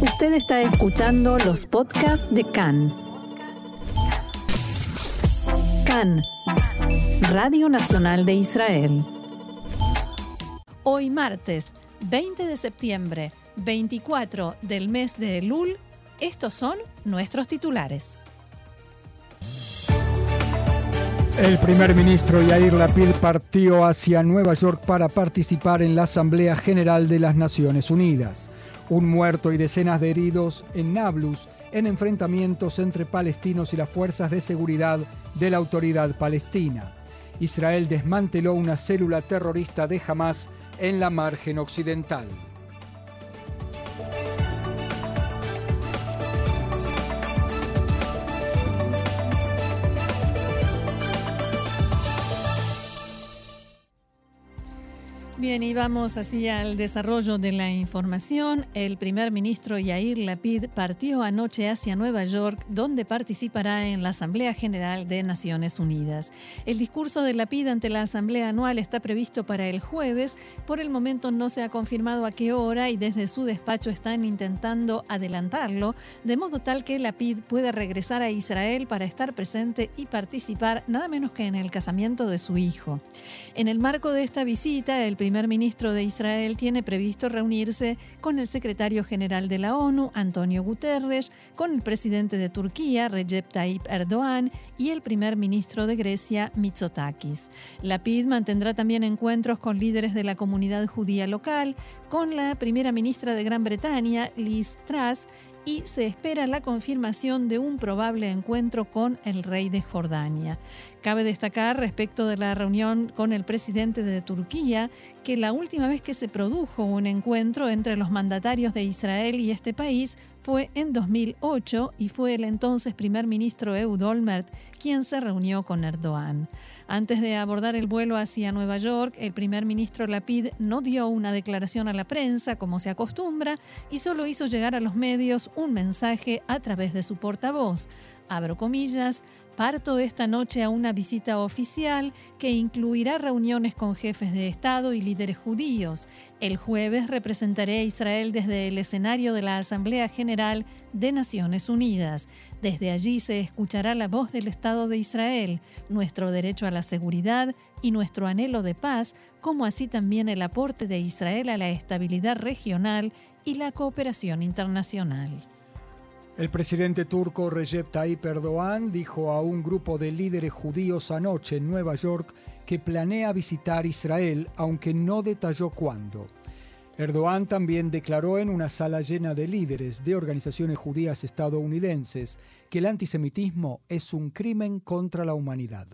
Usted está escuchando los podcasts de CAN. CAN, Radio Nacional de Israel. Hoy martes, 20 de septiembre, 24 del mes de Elul, estos son nuestros titulares. El primer ministro Yair Lapid partió hacia Nueva York para participar en la Asamblea General de las Naciones Unidas. Un muerto y decenas de heridos en Nablus en enfrentamientos entre palestinos y las fuerzas de seguridad de la autoridad palestina. Israel desmanteló una célula terrorista de Hamas en la margen occidental. Bien, y vamos así al desarrollo de la información. El primer ministro Yair Lapid partió anoche hacia Nueva York, donde participará en la Asamblea General de Naciones Unidas. El discurso de Lapid ante la Asamblea Anual está previsto para el jueves. Por el momento no se ha confirmado a qué hora y desde su despacho están intentando adelantarlo, de modo tal que Lapid pueda regresar a Israel para estar presente y participar nada menos que en el casamiento de su hijo. En el marco de esta visita, el primer ministro de Israel tiene previsto reunirse con el secretario general de la ONU, Antonio Guterres, con el presidente de Turquía, Recep Tayyip Erdogan, y el primer ministro de Grecia, Mitsotakis. La PID mantendrá también encuentros con líderes de la comunidad judía local, con la primera ministra de Gran Bretaña, Liz Truss, y se espera la confirmación de un probable encuentro con el rey de Jordania. Cabe destacar respecto de la reunión con el presidente de Turquía que la última vez que se produjo un encuentro entre los mandatarios de Israel y este país fue en 2008 y fue el entonces primer ministro Eud Olmert quien se reunió con Erdogan. Antes de abordar el vuelo hacia Nueva York, el primer ministro Lapid no dio una declaración a la prensa como se acostumbra y solo hizo llegar a los medios un mensaje a través de su portavoz. Abro comillas, Parto esta noche a una visita oficial que incluirá reuniones con jefes de Estado y líderes judíos. El jueves representaré a Israel desde el escenario de la Asamblea General de Naciones Unidas. Desde allí se escuchará la voz del Estado de Israel, nuestro derecho a la seguridad y nuestro anhelo de paz, como así también el aporte de Israel a la estabilidad regional y la cooperación internacional. El presidente turco Recep Tayyip Erdogan dijo a un grupo de líderes judíos anoche en Nueva York que planea visitar Israel, aunque no detalló cuándo. Erdogan también declaró en una sala llena de líderes de organizaciones judías estadounidenses que el antisemitismo es un crimen contra la humanidad.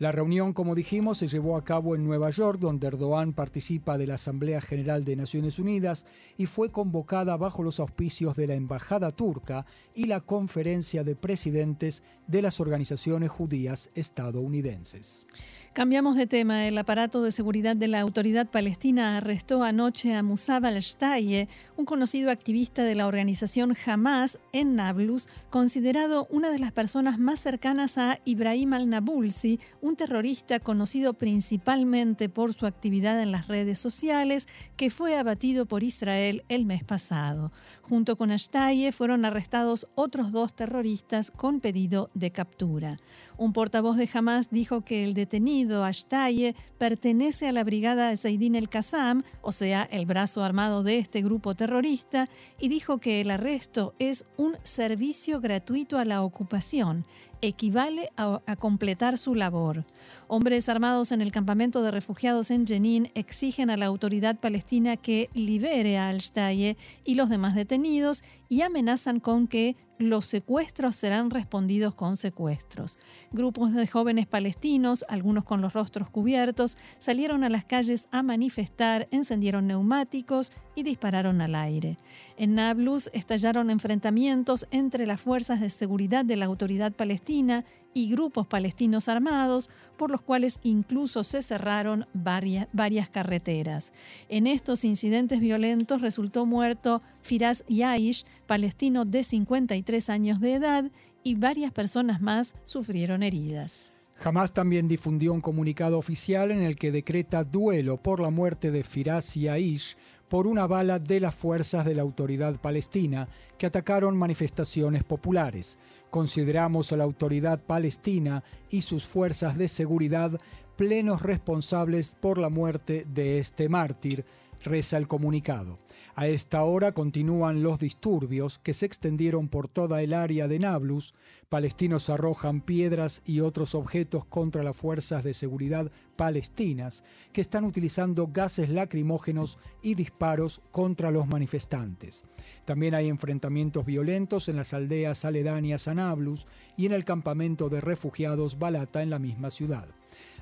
La reunión, como dijimos, se llevó a cabo en Nueva York, donde Erdogan participa de la Asamblea General de Naciones Unidas y fue convocada bajo los auspicios de la Embajada turca y la Conferencia de Presidentes de las Organizaciones Judías Estadounidenses. Cambiamos de tema. El aparato de seguridad de la autoridad palestina arrestó anoche a Musab al-Shtaye, un conocido activista de la organización Hamas en Nablus, considerado una de las personas más cercanas a Ibrahim al-Nabulsi, terrorista conocido principalmente por su actividad en las redes sociales, que fue abatido por Israel el mes pasado. Junto con Ashtaye fueron arrestados otros dos terroristas con pedido de captura. Un portavoz de Hamas dijo que el detenido Ashtaye pertenece a la brigada Zaidin el-Qassam, o sea, el brazo armado de este grupo terrorista, y dijo que el arresto es un servicio gratuito a la ocupación equivale a, completar su labor. Hombres armados en el campamento de refugiados en Jenin exigen a la autoridad palestina que libere a Al-Shtaye y los demás detenidos y amenazan con que los secuestros serán respondidos con secuestros. Grupos de jóvenes palestinos, algunos con los rostros cubiertos, salieron a las calles a manifestar, encendieron neumáticos y dispararon al aire. En Nablus estallaron enfrentamientos entre las fuerzas de seguridad de la autoridad palestina y grupos palestinos armados, por los cuales incluso se cerraron varias, carreteras. En estos incidentes violentos resultó muerto Firaz Yaish, palestino de 53 años de edad, y varias personas más sufrieron heridas. Jamás también difundió un comunicado oficial en el que decreta duelo por la muerte de Firas y Aish por una bala de las fuerzas de la autoridad palestina que atacaron manifestaciones populares. Consideramos a la autoridad palestina y sus fuerzas de seguridad plenos responsables por la muerte de este mártir, reza el comunicado. A esta hora continúan los disturbios que se extendieron por toda el área de Nablus. Palestinos arrojan piedras y otros objetos contra las fuerzas de seguridad palestinas que están utilizando gases lacrimógenos y disparos contra los manifestantes. También hay enfrentamientos violentos en las aldeas aledañas a Nablus y en el campamento de refugiados Balata en la misma ciudad.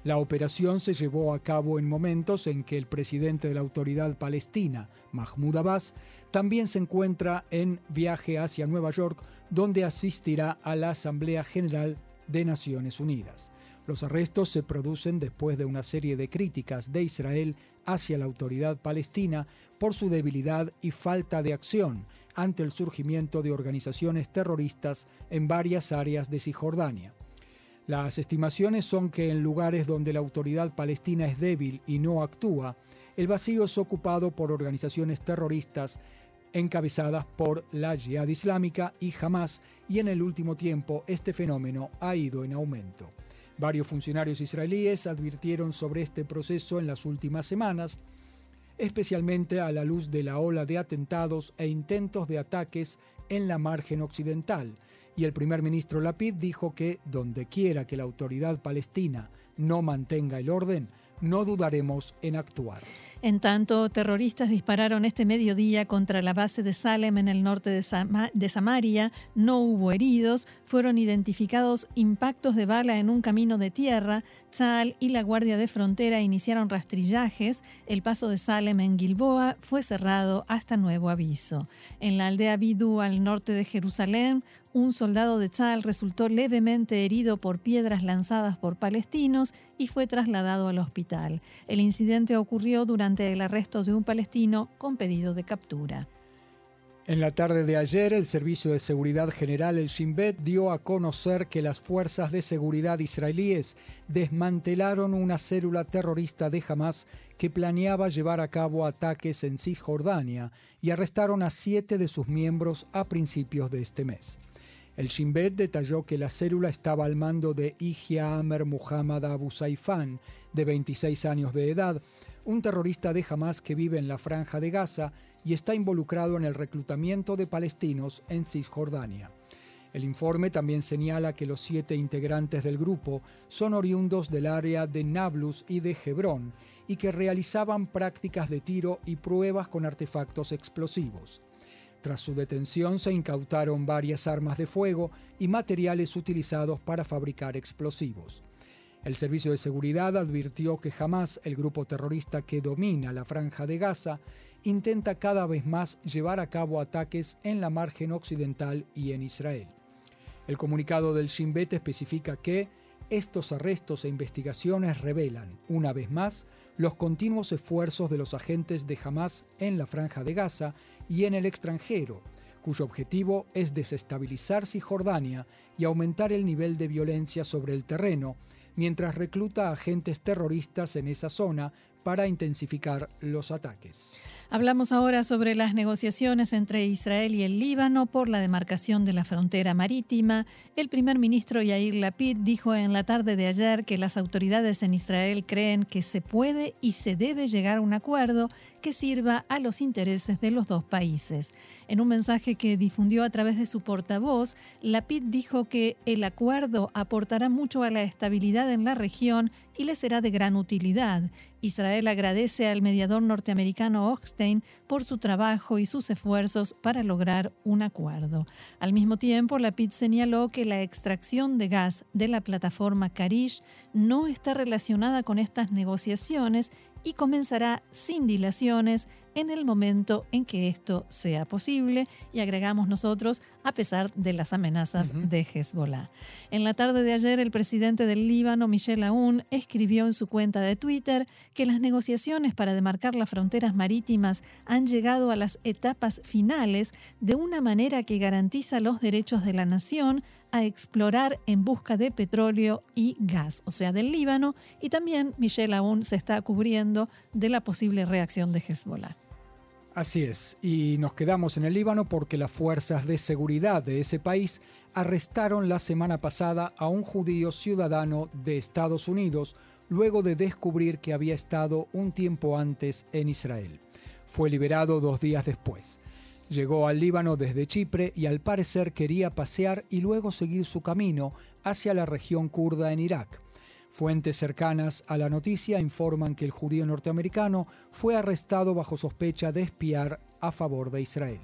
La operación se llevó a cabo en momentos en que el presidente de la autoridad palestina, Mahmoud Abbas, también se encuentra en viaje hacia Nueva York, donde asistirá a la Asamblea General de Naciones Unidas. Los arrestos se producen después de una serie de críticas de Israel hacia la autoridad palestina por su debilidad y falta de acción ante el surgimiento de organizaciones terroristas en varias áreas de Cisjordania. Las estimaciones son que en lugares donde la autoridad palestina es débil y no actúa, el vacío es ocupado por organizaciones terroristas encabezadas por la Jihad Islámica y Hamas, y en el último tiempo este fenómeno ha ido en aumento. Varios funcionarios israelíes advirtieron sobre este proceso en las últimas semanas, especialmente a la luz de la ola de atentados e intentos de ataques en la margen occidental, y el primer ministro Lapid dijo que donde quiera que la autoridad palestina no mantenga el orden, no dudaremos en actuar. En tanto, terroristas dispararon este mediodía contra la base de Salem en el norte de, Samaria. No hubo heridos. Fueron identificados impactos de bala en un camino de tierra. Tzal y la Guardia de Frontera iniciaron rastrillajes. El paso de Salem en Gilboa fue cerrado hasta nuevo aviso. En la aldea Bidú, al norte de Jerusalén, un soldado de Tzal resultó levemente herido por piedras lanzadas por palestinos y fue trasladado al hospital. El incidente ocurrió durante el arresto de un palestino con pedido de captura. En la tarde de ayer, el Servicio de Seguridad General, el Shin Bet, dio a conocer que las fuerzas de seguridad israelíes desmantelaron una célula terrorista de Hamas que planeaba llevar a cabo ataques en Cisjordania y arrestaron a siete de sus miembros a principios de este mes. El Shin Bet detalló que la célula estaba al mando de Ijia Amer Muhammad Abu Saifan, de 26 años de edad, un terrorista de Hamas que vive en la franja de Gaza y está involucrado en el reclutamiento de palestinos en Cisjordania. El informe también señala que los siete integrantes del grupo son oriundos del área de Nablus y de Hebrón y que realizaban prácticas de tiro y pruebas con artefactos explosivos. Tras su detención se incautaron varias armas de fuego y materiales utilizados para fabricar explosivos. El Servicio de Seguridad advirtió que jamás el grupo terrorista que domina la franja de Gaza intenta cada vez más llevar a cabo ataques en la margen occidental y en Israel. El comunicado del Shin Bet especifica que estos arrestos e investigaciones revelan, una vez más, los continuos esfuerzos de los agentes de Hamas en la franja de Gaza y en el extranjero, cuyo objetivo es desestabilizar Cisjordania y aumentar el nivel de violencia sobre el terreno, mientras recluta agentes terroristas en esa zona para intensificar los ataques. Hablamos ahora sobre las negociaciones entre Israel y el Líbano por la demarcación de la frontera marítima. El primer ministro Yair Lapid dijo en la tarde de ayer que las autoridades en Israel creen que se puede y se debe llegar a un acuerdo que sirva a los intereses de los dos países. En un mensaje que difundió a través de su portavoz, Lapid dijo que el acuerdo aportará mucho a la estabilidad en la región y le será de gran utilidad. Israel agradece al mediador norteamericano Hochstein por su trabajo y sus esfuerzos para lograr un acuerdo. Al mismo tiempo, Lapid señaló que la extracción de gas de la plataforma Karish no está relacionada con estas negociaciones y comenzará sin dilaciones en el momento en que esto sea posible. Y agregamos nosotros, a pesar de las amenazas de Hezbollah. En la tarde de ayer, el presidente del Líbano, Michel Aoun, escribió en su cuenta de Twitter que las negociaciones para demarcar las fronteras marítimas han llegado a las etapas finales de una manera que garantiza los derechos de la nación a explorar en busca de petróleo y gas, o sea, del Líbano, y también Michel Aoun se está cubriendo de la posible reacción de Hezbollah. Así es, y nos quedamos en el Líbano porque las fuerzas de seguridad de ese país arrestaron la semana pasada a un judío ciudadano de Estados Unidos luego de descubrir que había estado un tiempo antes en Israel. Fue liberado dos días después. Llegó al Líbano desde Chipre y al parecer quería pasear y luego seguir su camino hacia la región kurda en Irak. Fuentes cercanas a la noticia informan que el judío norteamericano fue arrestado bajo sospecha de espiar a favor de Israel.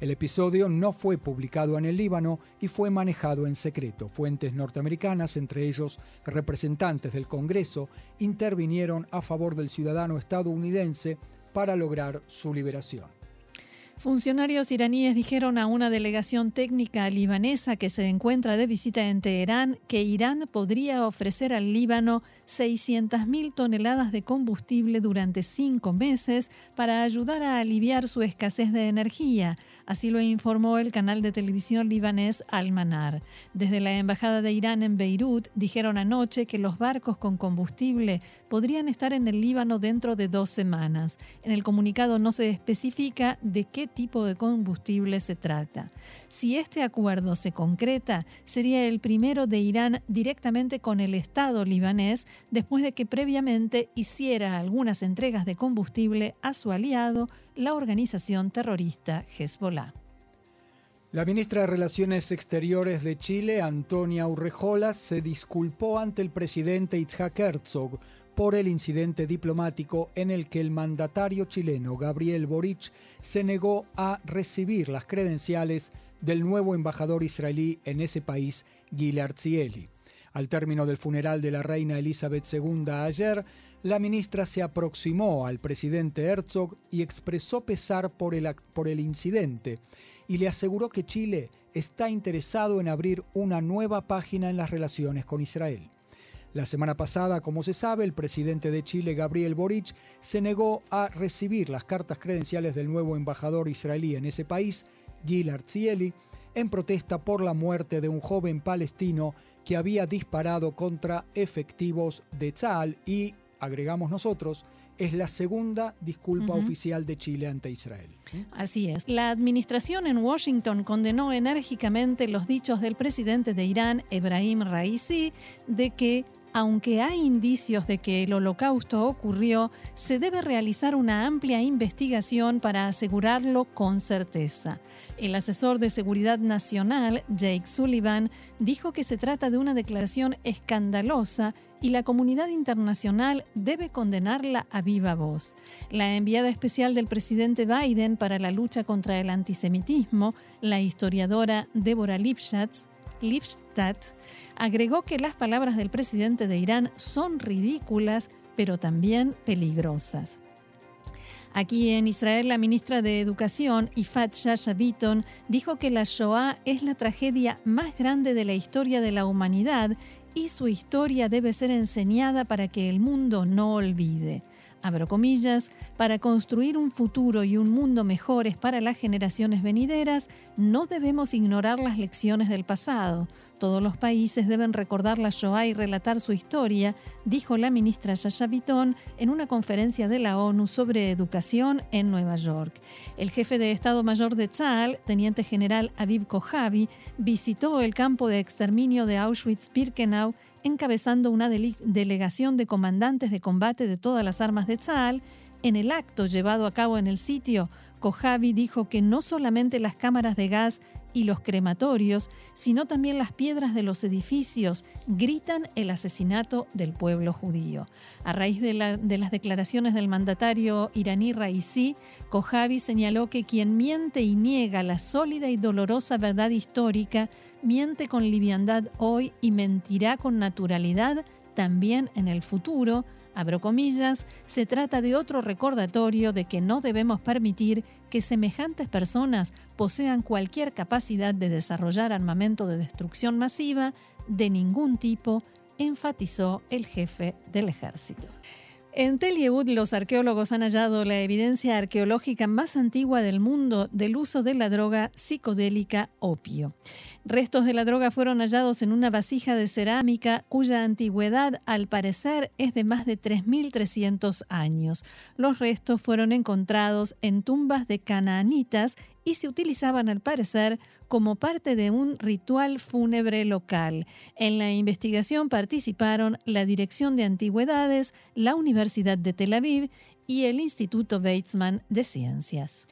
El episodio no fue publicado en el Líbano y fue manejado en secreto. Fuentes norteamericanas, entre ellos representantes del Congreso, intervinieron a favor del ciudadano estadounidense para lograr su liberación. Funcionarios iraníes dijeron a una delegación técnica libanesa que se encuentra de visita en Teherán que Irán podría ofrecer al Líbano 600.000 toneladas de combustible durante cinco meses para ayudar a aliviar su escasez de energía. Así lo informó el canal de televisión libanés Al-Manar. Desde la Embajada de Irán en Beirut dijeron anoche que los barcos con combustible podrían estar en el Líbano dentro de dos semanas. En el comunicado no se especifica de qué tipo de combustible se trata. Si este acuerdo se concreta, sería el primero de Irán directamente con el Estado libanés después de que previamente hiciera algunas entregas de combustible a su aliado, la organización terrorista Hezbollah. La ministra de Relaciones Exteriores de Chile, Antonia Urrejola, se disculpó ante el presidente Itzhak Herzog por el incidente diplomático en el que el mandatario chileno Gabriel Boric se negó a recibir las credenciales del nuevo embajador israelí en ese país, Gilad Zieli. Al término del funeral de la reina Elizabeth II ayer, la ministra se aproximó al presidente Herzog y expresó pesar por el, incidente y le aseguró que Chile está interesado en abrir una nueva página en las relaciones con Israel. La semana pasada, como se sabe, el presidente de Chile, Gabriel Boric, se negó a recibir las cartas credenciales del nuevo embajador israelí en ese país, Gilad Zieli, en protesta por la muerte de un joven palestino que había disparado contra efectivos de Tzal y, agregamos nosotros, es la segunda disculpa oficial de Chile ante Israel. Así es. La administración en Washington condenó enérgicamente los dichos del presidente de Irán, Ebrahim Raisi, de que aunque hay indicios de que el holocausto ocurrió, se debe realizar una amplia investigación para asegurarlo con certeza. El asesor de Seguridad Nacional, Jake Sullivan, dijo que se trata de una declaración escandalosa y la comunidad internacional debe condenarla a viva voz. La enviada especial del presidente Biden para la lucha contra el antisemitismo, la historiadora Deborah Lipschatz, Lipstadt, agregó que las palabras del presidente de Irán son ridículas, pero también peligrosas. Aquí en Israel, la ministra de Educación, Ifat Shasha Bitton, dijo que la Shoah es la tragedia más grande de la historia de la humanidad y su historia debe ser enseñada para que el mundo no olvide abro comillas, para construir un futuro y un mundo mejores para las generaciones venideras, no debemos ignorar las lecciones del pasado. Todos los países deben recordar la Shoah y relatar su historia, dijo la ministra Yasha Bitton en una conferencia de la ONU sobre educación en Nueva York. El jefe de Estado Mayor de Tzal, teniente general Aviv Kojavi, visitó el campo de exterminio de Auschwitz-Birkenau encabezando una delegación de comandantes de combate de todas las armas de Tzal. En el acto llevado a cabo en el sitio, Kojavi dijo que no solamente las cámaras de gas y los crematorios, sino también las piedras de los edificios gritan el asesinato del pueblo judío. A raíz de, las declaraciones del mandatario iraní Raisi, Kojavi señaló que quien miente y niega la sólida y dolorosa verdad histórica, miente con liviandad hoy y mentirá con naturalidad también en el futuro, Abro comillas, se trata de otro recordatorio de que no debemos permitir que semejantes personas posean cualquier capacidad de desarrollar armamento de destrucción masiva de ningún tipo, enfatizó el jefe del ejército. En Tel Yehud, los arqueólogos han hallado la evidencia arqueológica más antigua del mundo del uso de la droga psicodélica opio. Restos de la droga fueron hallados en una vasija de cerámica cuya antigüedad, al parecer, es de más de 3.300 años. Los restos fueron encontrados en tumbas de canaanitas y se utilizaban al parecer como parte de un ritual fúnebre local. En la investigación participaron la Dirección de Antigüedades, la Universidad de Tel Aviv y el Instituto Weizmann de Ciencias.